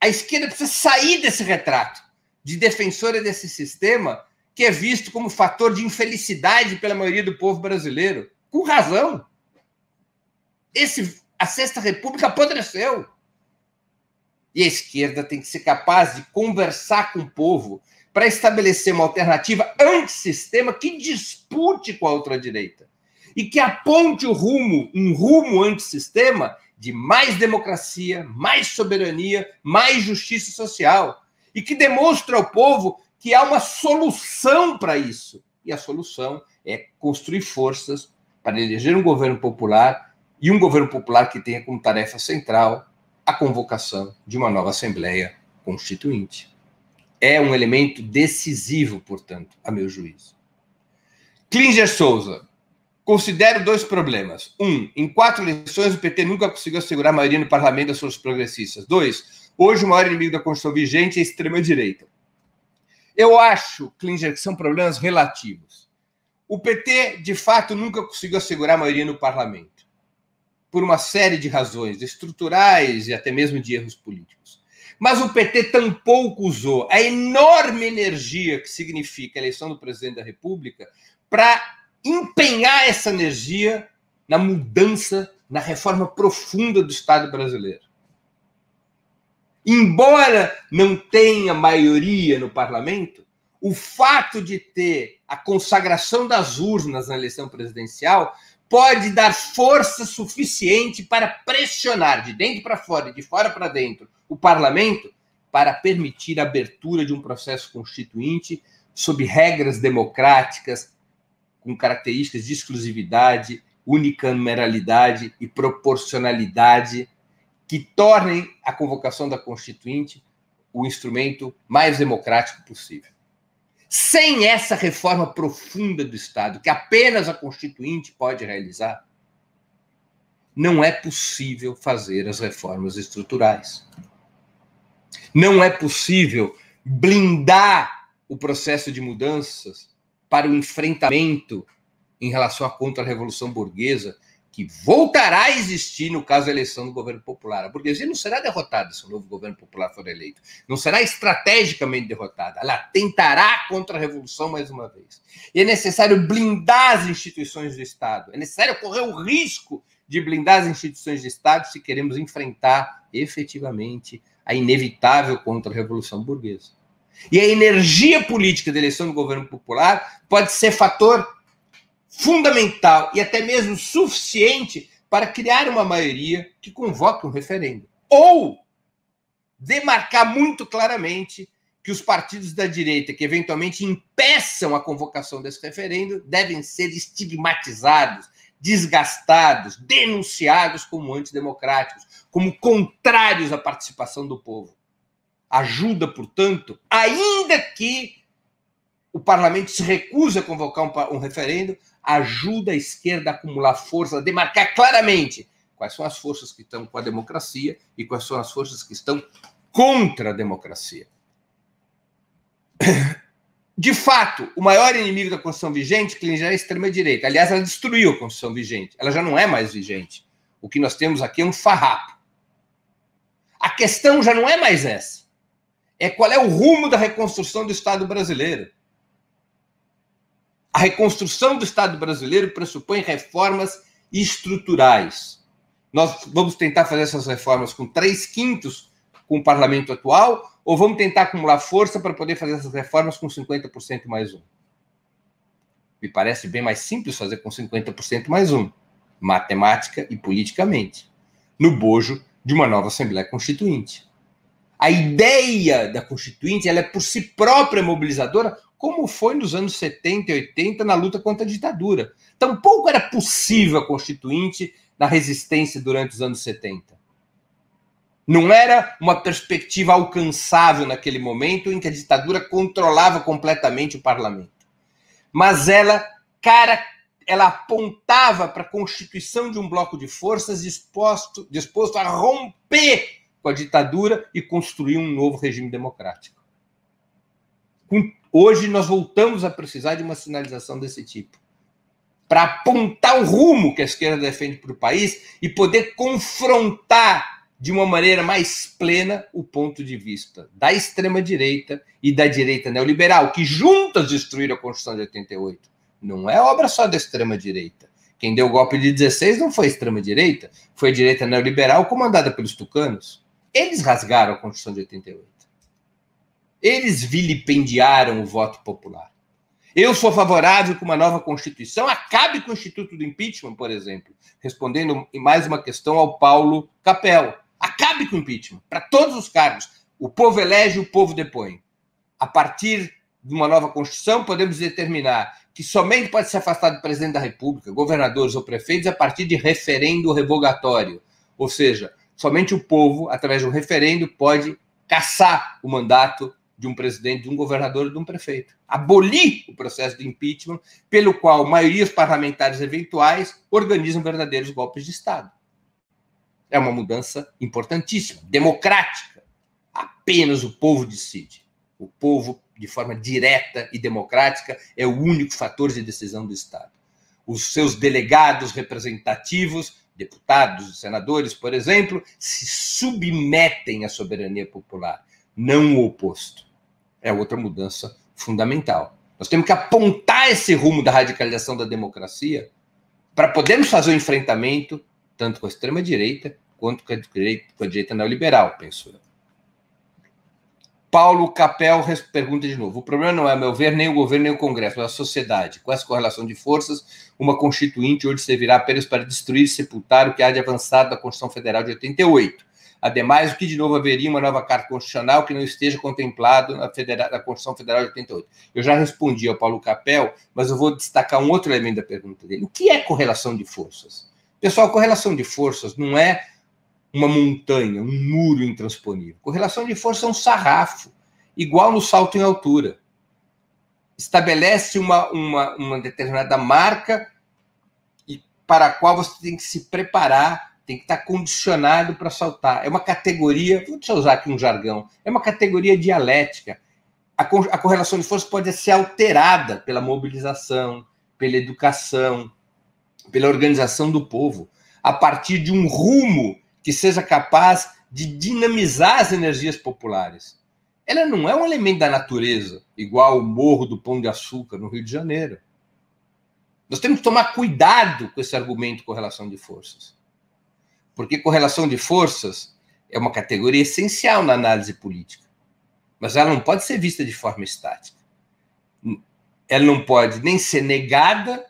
A esquerda precisa sair desse retrato de defensora desse sistema que é visto como fator de infelicidade pela maioria do povo brasileiro, com razão. Esse, a Sexta República apodreceu. E a esquerda tem que ser capaz de conversar com o povo para estabelecer uma alternativa antissistema que dispute com a ultradireita e que aponte o rumo, um rumo antissistema de mais democracia, mais soberania, mais justiça social e que demonstre ao povo que há uma solução para isso. E a solução é construir forças para eleger um governo popular e um governo popular que tenha como tarefa central a convocação de uma nova Assembleia Constituinte. É um elemento decisivo, portanto, a meu juízo. Klinger Souza. Considero dois problemas. Um, em quatro eleições, o PT nunca conseguiu assegurar a maioria no parlamento das forças progressistas. Dois, hoje o maior inimigo da Constituição vigente é a extrema-direita. Eu acho, Klinger, que são problemas relativos. O PT, de fato, nunca conseguiu assegurar a maioria no parlamento, por uma série de razões estruturais e até mesmo de erros políticos. Mas o PT tampouco usou a enorme energia que significa a eleição do presidente da República para empenhar essa energia na mudança, na reforma profunda do Estado brasileiro. Embora não tenha maioria no parlamento, o fato de ter a consagração das urnas na eleição presidencial pode dar força suficiente para pressionar de dentro para fora e de fora para dentro o parlamento para permitir a abertura de um processo constituinte sob regras democráticas, com características de exclusividade, unicameralidade e proporcionalidade que tornem a convocação da Constituinte o instrumento mais democrático possível. Sem essa reforma profunda do Estado, que apenas a Constituinte pode realizar, não é possível fazer as reformas estruturais. Não é possível blindar o processo de mudanças para o enfrentamento em relação à contra-revolução burguesa, que voltará a existir no caso da eleição do governo popular. A burguesia não será derrotada se o novo governo popular for eleito. Não será estrategicamente derrotada. Ela tentará contra-revolução mais uma vez. E é necessário blindar as instituições do Estado. É necessário correr o risco de blindar as instituições do Estado se queremos enfrentar efetivamente a inevitável contra-revolução burguesa. E a energia política da eleição do governo popular pode ser fator fundamental e até mesmo suficiente para criar uma maioria que convoque um referendo. Ou demarcar muito claramente que os partidos da direita que eventualmente impeçam a convocação desse referendo devem ser estigmatizados, desgastados, denunciados como antidemocráticos, como contrários à participação do povo. Ajuda, portanto, ainda que o parlamento se recusa a convocar um, um referendo, ajuda a esquerda a acumular força, a demarcar claramente quais são as forças que estão com a democracia e quais são as forças que estão contra a democracia. De fato, o maior inimigo da Constituição vigente, que já é a extrema-direita. Aliás, ela destruiu a Constituição vigente. Ela já não é mais vigente. O que nós temos aqui é um farrapo. A questão já não é mais essa. É qual é o rumo da reconstrução do Estado brasileiro. A reconstrução do Estado brasileiro pressupõe reformas estruturais. Nós vamos tentar fazer essas reformas com três quintos com o parlamento atual, ou vamos tentar acumular força para poder fazer essas reformas com 50% mais um? Me parece bem mais simples fazer com 50% mais um, matemática e politicamente, no bojo de uma nova Assembleia Constituinte. A ideia da Constituinte ela é por si própria mobilizadora, como foi nos anos 70 e 80 na luta contra a ditadura. Tampouco era possível a Constituinte na resistência durante os anos 70. Não era uma perspectiva alcançável naquele momento em que a ditadura controlava completamente o parlamento. Mas ela cara, ela apontava para a constituição de um bloco de forças disposto, disposto a romper com a ditadura e construir um novo regime democrático. Hoje nós voltamos a precisar de uma sinalização desse tipo para apontar o rumo que a esquerda defende para o país e poder confrontar de uma maneira mais plena o ponto de vista da extrema-direita e da direita neoliberal, que juntas destruíram a Constituição de 88. Não é obra só da extrema-direita. Quem deu o golpe de 16 não foi a extrema-direita, foi a direita neoliberal comandada pelos tucanos. Eles rasgaram a Constituição de 88. Eles vilipendiaram o voto popular. Eu sou favorável que uma nova Constituição acabe com o Instituto do Impeachment, por exemplo, respondendo mais uma questão ao Paulo Capel. Acabe com o impeachment, para todos os cargos. O povo elege, o povo depõe. A partir de uma nova Constituição, podemos determinar que somente pode ser afastado do presidente da República, governadores ou prefeitos, a partir de referendo revogatório. Ou seja, somente o povo, através de um referendo, pode caçar o mandato de um presidente, de um governador e de um prefeito. Abolir o processo de impeachment, pelo qual maiorias parlamentares eventuais organizam verdadeiros golpes de Estado. É uma mudança importantíssima, democrática. Apenas o povo decide. O povo, de forma direta e democrática, é o único fator de decisão do Estado. Os seus delegados representativos, deputados senadores, por exemplo, se submetem à soberania popular, não o oposto é outra mudança fundamental. Nós temos que apontar esse rumo da radicalização da democracia para podermos fazer o enfrentamento tanto com a extrema-direita quanto com a direita, com a direita neoliberal, penso eu. Paulo Capel pergunta de novo: o problema não é, a meu ver, nem o governo nem o Congresso, mas a sociedade. Com essa correlação de forças, uma constituinte hoje servirá apenas para destruir e sepultar o que há de avançado da Constituição Federal de 88 Ademais, o que de novo haveria uma nova carta constitucional que não esteja contemplado na, Federa na Constituição Federal de 88? Eu já respondi ao Paulo Capel, mas eu vou destacar um outro elemento da pergunta dele. O que é correlação de forças? Pessoal, correlação de forças não é uma montanha, um muro intransponível. Correlação de forças é um sarrafo, igual no salto em altura. Estabelece uma, uma, uma determinada marca e para a qual você tem que se preparar tem que estar condicionado para saltar. É uma categoria, deixa eu usar aqui um jargão, é uma categoria dialética. A, a correlação de forças pode ser alterada pela mobilização, pela educação, pela organização do povo, a partir de um rumo que seja capaz de dinamizar as energias populares. Ela não é um elemento da natureza, igual o Morro do Pão de Açúcar, no Rio de Janeiro. Nós temos que tomar cuidado com esse argumento correlação de forças. Porque correlação de forças é uma categoria essencial na análise política. Mas ela não pode ser vista de forma estática. Ela não pode nem ser negada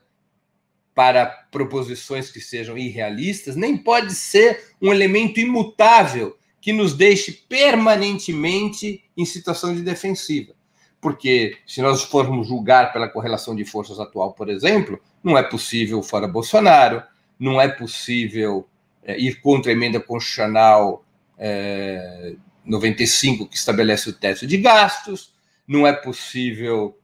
para proposições que sejam irrealistas, nem pode ser um elemento imutável que nos deixe permanentemente em situação de defensiva. Porque se nós formos julgar pela correlação de forças atual, por exemplo, não é possível fora Bolsonaro, não é possível é, ir contra a emenda constitucional é, 95, que estabelece o teto de gastos, não é possível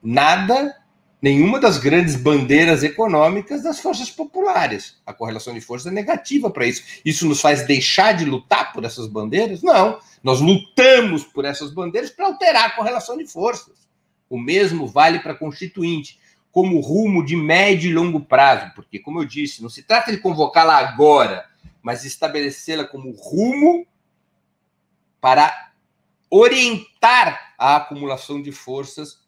nada, nenhuma das grandes bandeiras econômicas das forças populares. A correlação de forças é negativa para isso. Isso nos faz deixar de lutar por essas bandeiras? Não. Nós lutamos por essas bandeiras para alterar a correlação de forças. O mesmo vale para a Constituinte como rumo de médio e longo prazo, porque, como eu disse, não se trata de convocá-la agora, mas estabelecê-la como rumo para orientar a acumulação de forças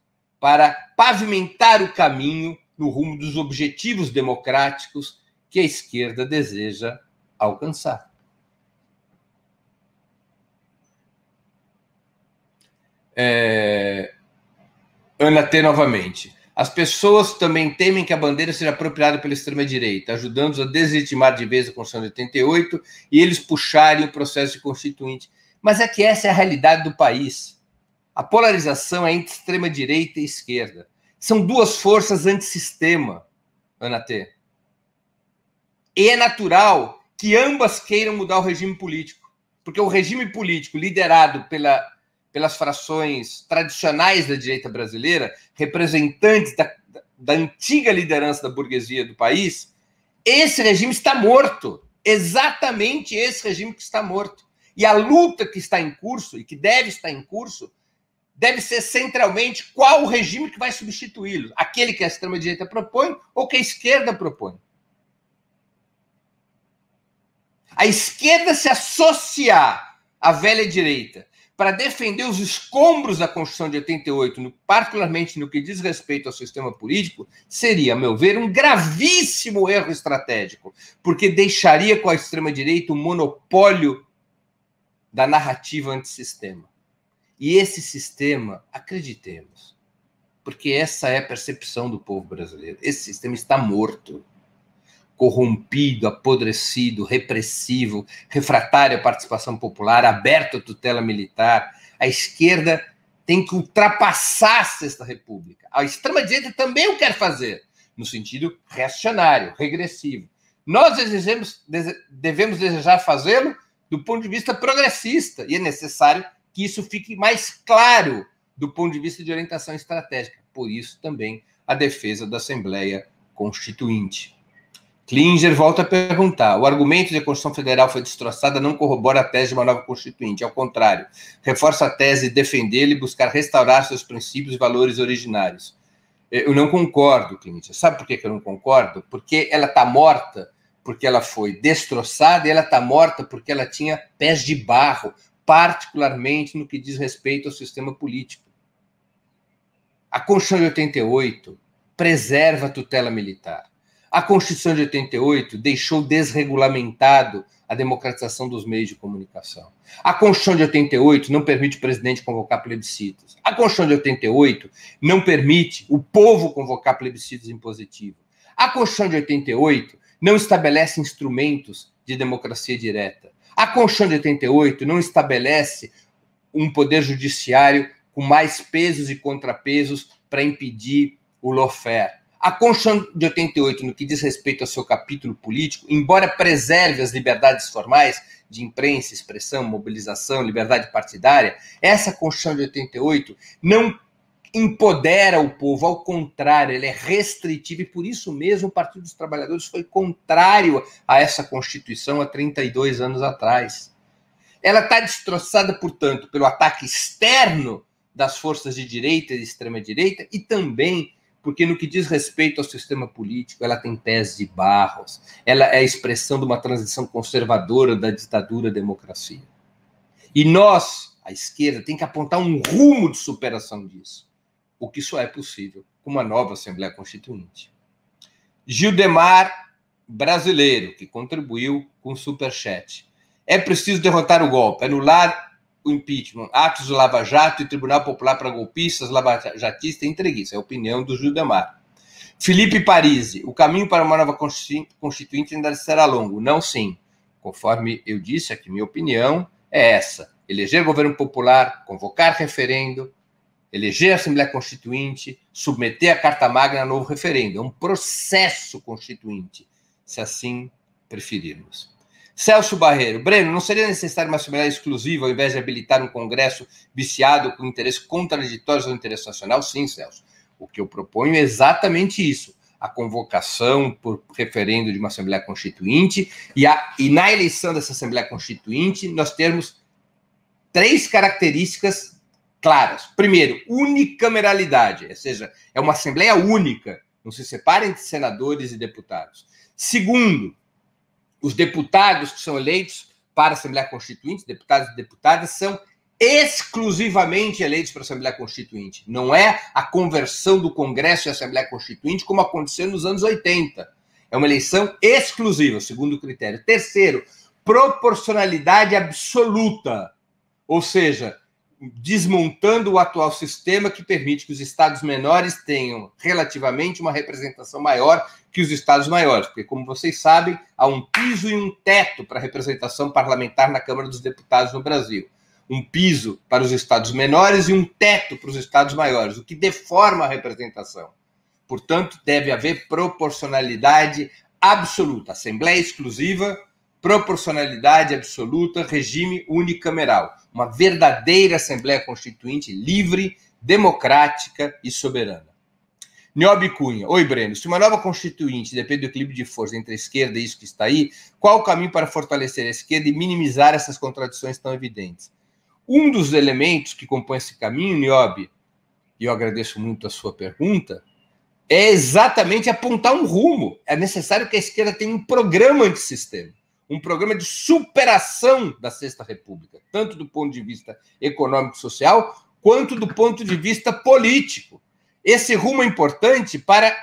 para pavimentar o caminho no rumo dos objetivos democráticos que a esquerda deseja alcançar. É... Ana T. novamente. As pessoas também temem que a bandeira seja apropriada pela extrema-direita, ajudando-os a deslegitimar de vez a Constituição de 88 e eles puxarem o processo de constituinte. Mas é que essa é a realidade do país. A polarização é entre extrema-direita e esquerda. São duas forças antissistema, Ana T. E é natural que ambas queiram mudar o regime político, porque o regime político liderado pela pelas frações tradicionais da direita brasileira, representantes da, da antiga liderança da burguesia do país, esse regime está morto. Exatamente esse regime que está morto. E a luta que está em curso e que deve estar em curso deve ser centralmente qual o regime que vai substituí-lo. Aquele que a extrema-direita propõe ou que a esquerda propõe. A esquerda se associar à velha direita para defender os escombros da Constituição de 88, no, particularmente no que diz respeito ao sistema político, seria, a meu ver, um gravíssimo erro estratégico, porque deixaria com a extrema-direita o monopólio da narrativa antissistema. E esse sistema, acreditemos, porque essa é a percepção do povo brasileiro, esse sistema está morto corrompido, apodrecido, repressivo, refratário à participação popular, aberto à tutela militar. A esquerda tem que ultrapassar a Sexta República. A extrema-direita também o quer fazer, no sentido reacionário, regressivo. Nós desejamos, devemos desejar fazê-lo do ponto de vista progressista, e é necessário que isso fique mais claro do ponto de vista de orientação estratégica. Por isso, também, a defesa da Assembleia Constituinte. Klinger volta a perguntar: o argumento de que a Constituição Federal foi destroçada não corrobora a tese de uma nova Constituinte, ao contrário, reforça a tese de defendê-la e buscar restaurar seus princípios e valores originários. Eu não concordo, Klinger. Sabe por que eu não concordo? Porque ela está morta, porque ela foi destroçada, e ela está morta porque ela tinha pés de barro, particularmente no que diz respeito ao sistema político. A Constituição de 88 preserva a tutela militar a Constituição de 88 deixou desregulamentado a democratização dos meios de comunicação. A Constituição de 88 não permite o presidente convocar plebiscitos. A Constituição de 88 não permite o povo convocar plebiscitos impositivos. A Constituição de 88 não estabelece instrumentos de democracia direta. A Constituição de 88 não estabelece um poder judiciário com mais pesos e contrapesos para impedir o lawfare. A Constituição de 88, no que diz respeito ao seu capítulo político, embora preserve as liberdades formais de imprensa, expressão, mobilização, liberdade partidária, essa Constituição de 88 não empodera o povo, ao contrário, ele é restritivo e por isso mesmo o Partido dos Trabalhadores foi contrário a essa Constituição há 32 anos atrás. Ela está destroçada, portanto, pelo ataque externo das forças de direita e de extrema-direita e também porque no que diz respeito ao sistema político, ela tem pés de barros, ela é a expressão de uma transição conservadora da ditadura à democracia. E nós, a esquerda, tem que apontar um rumo de superação disso, o que só é possível com uma nova Assembleia Constituinte. Gildemar, brasileiro, que contribuiu com o Superchat. É preciso derrotar o golpe, anular o impeachment, atos do Lava Jato e Tribunal Popular para golpistas, lavajatistas e entreguistas. É a opinião do Judemar. Felipe Parisi, o caminho para uma nova constituinte ainda será longo. Não, sim. Conforme eu disse aqui, minha opinião é essa: eleger governo popular, convocar referendo, eleger a Assembleia Constituinte, submeter a Carta Magna a novo referendo. É um processo constituinte, se assim preferirmos. Celso Barreiro, Breno, não seria necessário uma Assembleia exclusiva ao invés de habilitar um Congresso viciado com interesses contraditórios ao interesse nacional? Sim, Celso. O que eu proponho é exatamente isso. A convocação por referendo de uma Assembleia Constituinte e, a, e na eleição dessa Assembleia Constituinte nós temos três características claras. Primeiro, unicameralidade, ou seja, é uma Assembleia única, não se separa entre senadores e deputados. Segundo, os deputados que são eleitos para a Assembleia Constituinte, deputados e deputadas, são exclusivamente eleitos para a Assembleia Constituinte. Não é a conversão do Congresso e Assembleia Constituinte como aconteceu nos anos 80. É uma eleição exclusiva, segundo o critério. Terceiro, proporcionalidade absoluta. Ou seja, desmontando o atual sistema que permite que os estados menores tenham relativamente uma representação maior que os estados maiores, porque como vocês sabem, há um piso e um teto para a representação parlamentar na Câmara dos Deputados no Brasil. Um piso para os estados menores e um teto para os estados maiores, o que deforma a representação. Portanto, deve haver proporcionalidade absoluta, assembleia exclusiva proporcionalidade absoluta, regime unicameral. Uma verdadeira Assembleia Constituinte livre, democrática e soberana. Niobe Cunha. Oi, Breno. Se uma nova constituinte depende do equilíbrio de força entre a esquerda e isso que está aí, qual o caminho para fortalecer a esquerda e minimizar essas contradições tão evidentes? Um dos elementos que compõe esse caminho, Niobe, e eu agradeço muito a sua pergunta, é exatamente apontar um rumo. É necessário que a esquerda tenha um programa antissistema, um programa de superação da Sexta República, tanto do ponto de vista econômico social, quanto do ponto de vista político. Esse rumo é importante para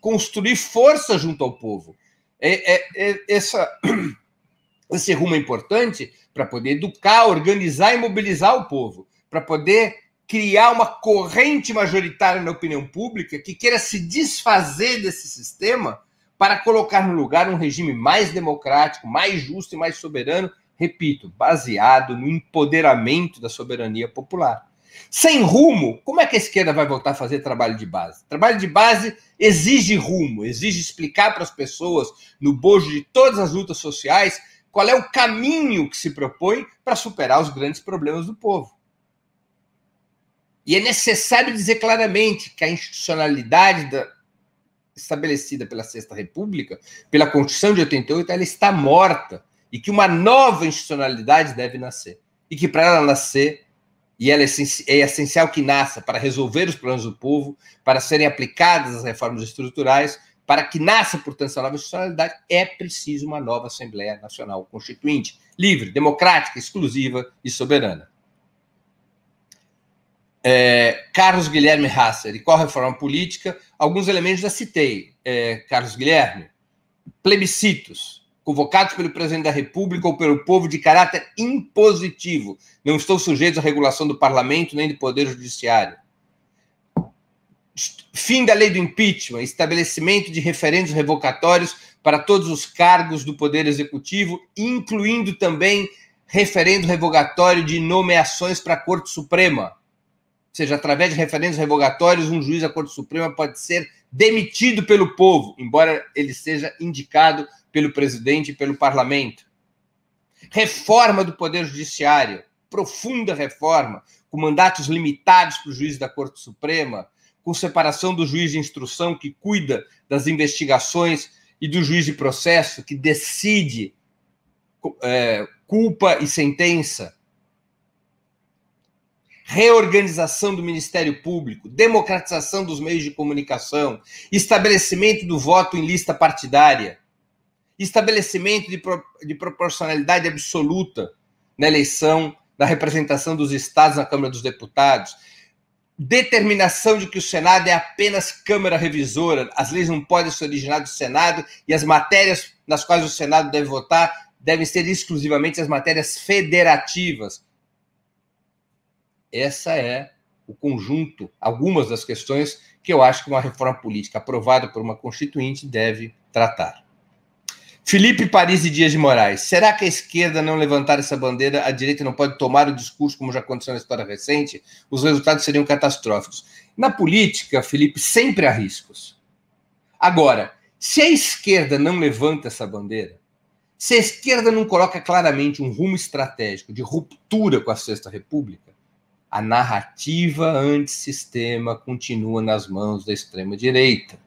construir força junto ao povo. É, é, é essa, esse rumo é importante para poder educar, organizar e mobilizar o povo, para poder criar uma corrente majoritária na opinião pública que queira se desfazer desse sistema para colocar no lugar um regime mais democrático, mais justo e mais soberano, repito, baseado no empoderamento da soberania popular. Sem rumo, como é que a esquerda vai voltar a fazer trabalho de base? Trabalho de base exige rumo, exige explicar para as pessoas, no bojo de todas as lutas sociais, qual é o caminho que se propõe para superar os grandes problemas do povo. E é necessário dizer claramente que a institucionalidade da, estabelecida pela Sexta República, pela Constituição de 88, ela está morta e que uma nova institucionalidade deve nascer. E que para ela nascer e ela é, é essencial que nasça para resolver os problemas do povo, para serem aplicadas as reformas estruturais, para que nasça, portanto, essa nova institucionalidade, é preciso uma nova Assembleia Nacional Constituinte, livre, democrática, exclusiva e soberana. É, Carlos Guilherme Hasser, e qual reforma política? Alguns elementos já citei. É, Carlos Guilherme, plebiscitos, convocados pelo presidente da República ou pelo povo de caráter impositivo, não estão sujeitos à regulação do parlamento nem do poder judiciário. Fim da lei do impeachment, estabelecimento de referendos revocatórios para todos os cargos do poder executivo, incluindo também referendo revogatório de nomeações para a Corte Suprema. Seja, através de referendos revogatórios, um juiz da Corte Suprema pode ser demitido pelo povo, embora ele seja indicado pelo presidente e pelo parlamento. Reforma do Poder Judiciário, profunda reforma, com mandatos limitados para o juiz da Corte Suprema, com separação do juiz de instrução que cuida das investigações e do juiz de processo que decide é, culpa e sentença. Reorganização do Ministério Público, democratização dos meios de comunicação, estabelecimento do voto em lista partidária estabelecimento de, pro, de proporcionalidade absoluta na eleição da representação dos estados na Câmara dos Deputados, determinação de que o Senado é apenas Câmara Revisora, as leis não podem se originar do Senado e as matérias nas quais o Senado deve votar devem ser exclusivamente as matérias federativas. Essa é o conjunto, algumas das questões que eu acho que uma reforma política aprovada por uma constituinte deve tratar. Felipe Paris e Dias de Moraes. Será que a esquerda não levantar essa bandeira, a direita não pode tomar o discurso, como já aconteceu na história recente? Os resultados seriam catastróficos. Na política, Felipe, sempre há riscos. Agora, se a esquerda não levanta essa bandeira, se a esquerda não coloca claramente um rumo estratégico de ruptura com a Sexta República, a narrativa antissistema continua nas mãos da extrema-direita.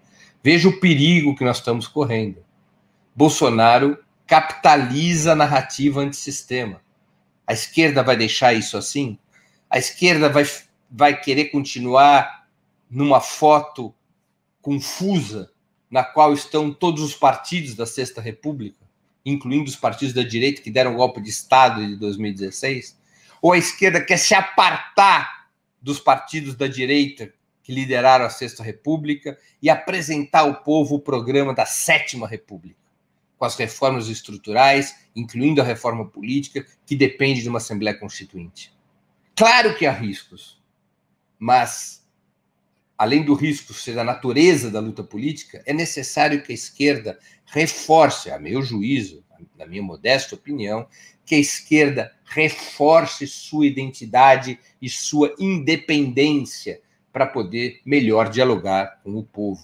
Veja o perigo que nós estamos correndo. Bolsonaro capitaliza a narrativa antissistema. A esquerda vai deixar isso assim? A esquerda vai, vai querer continuar numa foto confusa na qual estão todos os partidos da Sexta República, incluindo os partidos da direita que deram o golpe de Estado de 2016? Ou a esquerda quer se apartar dos partidos da direita que lideraram a Sexta República e apresentar ao povo o programa da Sétima República? com as reformas estruturais, incluindo a reforma política, que depende de uma Assembleia Constituinte. Claro que há riscos, mas, além do risco ser da natureza da luta política, é necessário que a esquerda reforce, a meu juízo, na minha modesta opinião, que a esquerda reforce sua identidade e sua independência para poder melhor dialogar com o povo.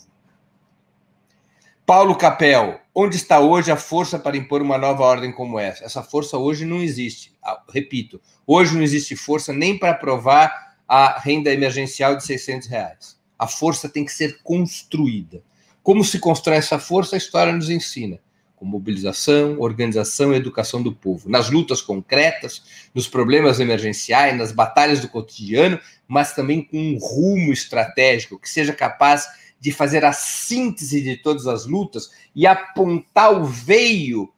Paulo Capel, onde está hoje a força para impor uma nova ordem como essa? Essa força hoje não existe. Ah, repito, hoje não existe força nem para aprovar a renda emergencial de 600 reais. A força tem que ser construída. Como se constrói essa força, a história nos ensina. Com mobilização, organização e educação do povo, nas lutas concretas, nos problemas emergenciais, nas batalhas do cotidiano, mas também com um rumo estratégico que seja capaz de fazer a síntese de todas as lutas e apontar o veio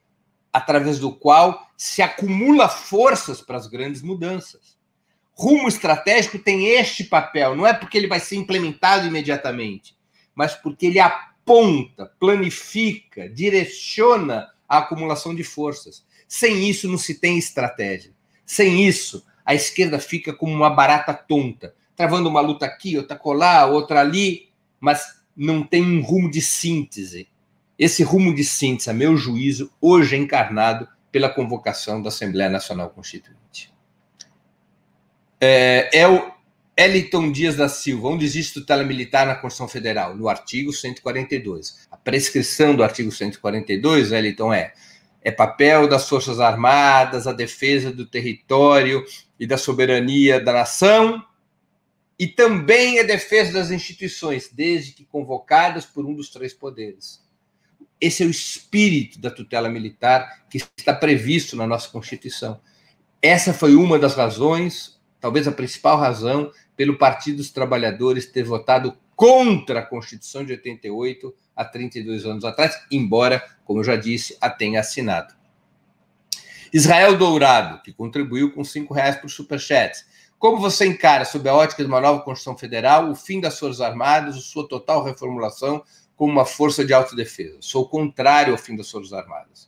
através do qual se acumula forças para as grandes mudanças. Rumo estratégico tem este papel, não é porque ele vai ser implementado imediatamente, mas porque ele aponta, planifica, direciona a acumulação de forças. Sem isso não se tem estratégia. Sem isso, a esquerda fica como uma barata tonta, travando uma luta aqui, outra colar, outra ali, mas não tem um rumo de síntese. Esse rumo de síntese, a meu juízo, hoje é encarnado pela convocação da Assembleia Nacional Constituinte. É, é o Eliton Dias da Silva, onde existe tutela militar na Constituição Federal? No artigo 142. A prescrição do artigo 142, Eliton, é é papel das Forças Armadas a defesa do território e da soberania da nação e também a defesa das instituições, desde que convocadas por um dos três poderes. Esse é o espírito da tutela militar que está previsto na nossa Constituição. Essa foi uma das razões, talvez a principal razão, pelo Partido dos Trabalhadores ter votado contra a Constituição de 88 há 32 anos atrás, embora, como eu já disse, a tenha assinado. Israel Dourado, que contribuiu com cinco reais por superchat. Como você encara, sob a ótica de uma nova Constituição Federal, o fim das Forças Armadas, sua total reformulação como uma força de autodefesa. Sou contrário ao fim das Forças Armadas.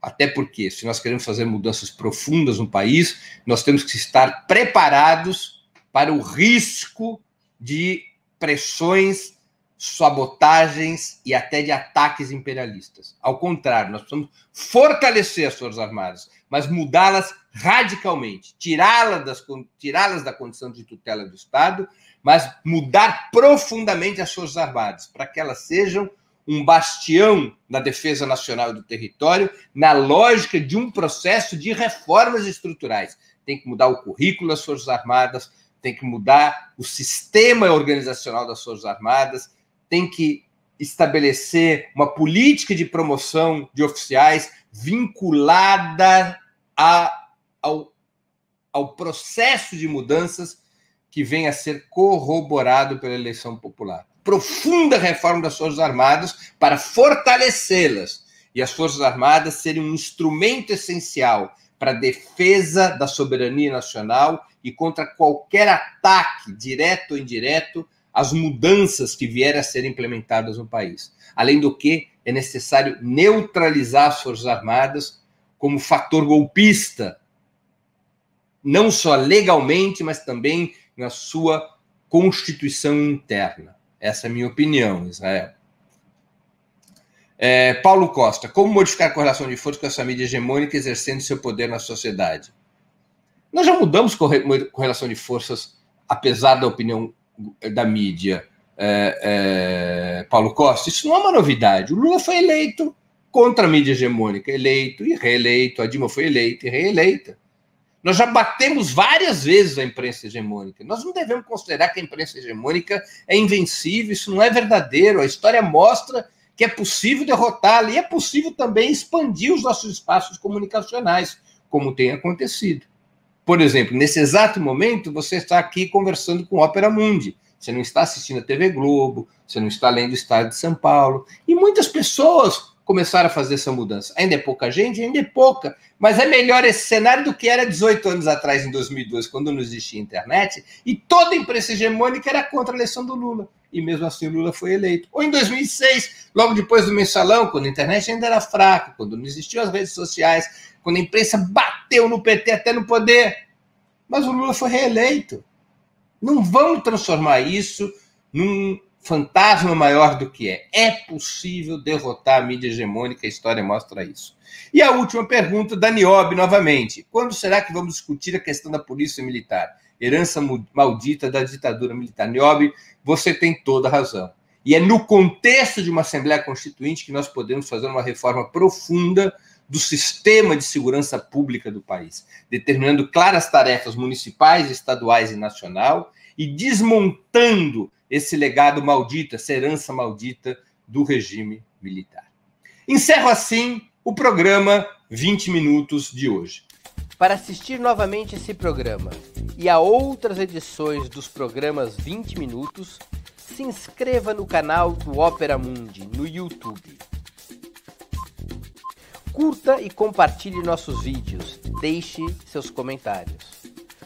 Até porque, se nós queremos fazer mudanças profundas no país, nós temos que estar preparados para o risco de pressões, sabotagens e até de ataques imperialistas. Ao contrário, nós precisamos fortalecer as Forças Armadas, mas mudá-las radicalmente, tirá-las tirá da condição de tutela do Estado mas mudar profundamente as Forças Armadas, para que elas sejam um bastião na defesa nacional do território, na lógica de um processo de reformas estruturais. Tem que mudar o currículo das Forças Armadas, tem que mudar o sistema organizacional das Forças Armadas, tem que estabelecer uma política de promoção de oficiais vinculada a, ao, ao processo de mudanças que venha a ser corroborado pela eleição popular. Profunda reforma das Forças Armadas para fortalecê-las e as Forças Armadas serem um instrumento essencial para defesa da soberania nacional e contra qualquer ataque, direto ou indireto, às mudanças que vierem a ser implementadas no país. Além do que, é necessário neutralizar as Forças Armadas como fator golpista, não só legalmente, mas também na sua constituição interna. Essa é a minha opinião, Israel. É, Paulo Costa, como modificar a correlação de forças com essa mídia hegemônica exercendo seu poder na sociedade? Nós já mudamos correlação de forças, apesar da opinião da mídia, é, é, Paulo Costa. Isso não é uma novidade. O Lula foi eleito contra a mídia hegemônica, eleito e reeleito. A Dilma foi eleita e reeleita. Nós já batemos várias vezes a imprensa hegemônica. Nós não devemos considerar que a imprensa hegemônica é invencível, isso não é verdadeiro. A história mostra que é possível derrotá-la e é possível também expandir os nossos espaços comunicacionais, como tem acontecido. Por exemplo, nesse exato momento, você está aqui conversando com Ópera Mundi. Você não está assistindo a TV Globo, você não está lendo o Estado de São Paulo. E muitas pessoas começaram a fazer essa mudança. Ainda é pouca gente, ainda é pouca, mas é melhor esse cenário do que era 18 anos atrás, em 2002, quando não existia internet, e toda a imprensa hegemônica era contra a eleição do Lula. E mesmo assim o Lula foi eleito. Ou em 2006, logo depois do mensalão, quando a internet ainda era fraca, quando não existiam as redes sociais, quando a imprensa bateu no PT até no poder. Mas o Lula foi reeleito. Não vamos transformar isso num fantasma maior do que é. É possível derrotar a mídia hegemônica, a história mostra isso. E a última pergunta da Niobe, novamente. Quando será que vamos discutir a questão da polícia militar? Herança maldita da ditadura militar. Niobe, você tem toda a razão. E é no contexto de uma Assembleia Constituinte que nós podemos fazer uma reforma profunda do sistema de segurança pública do país, determinando claras tarefas municipais, estaduais e nacional e desmontando esse legado maldito, essa herança maldita do regime militar. Encerro assim o programa 20 Minutos de hoje. Para assistir novamente esse programa e a outras edições dos programas 20 Minutos, se inscreva no canal do Opera Mundi no YouTube. Curta e compartilhe nossos vídeos, deixe seus comentários.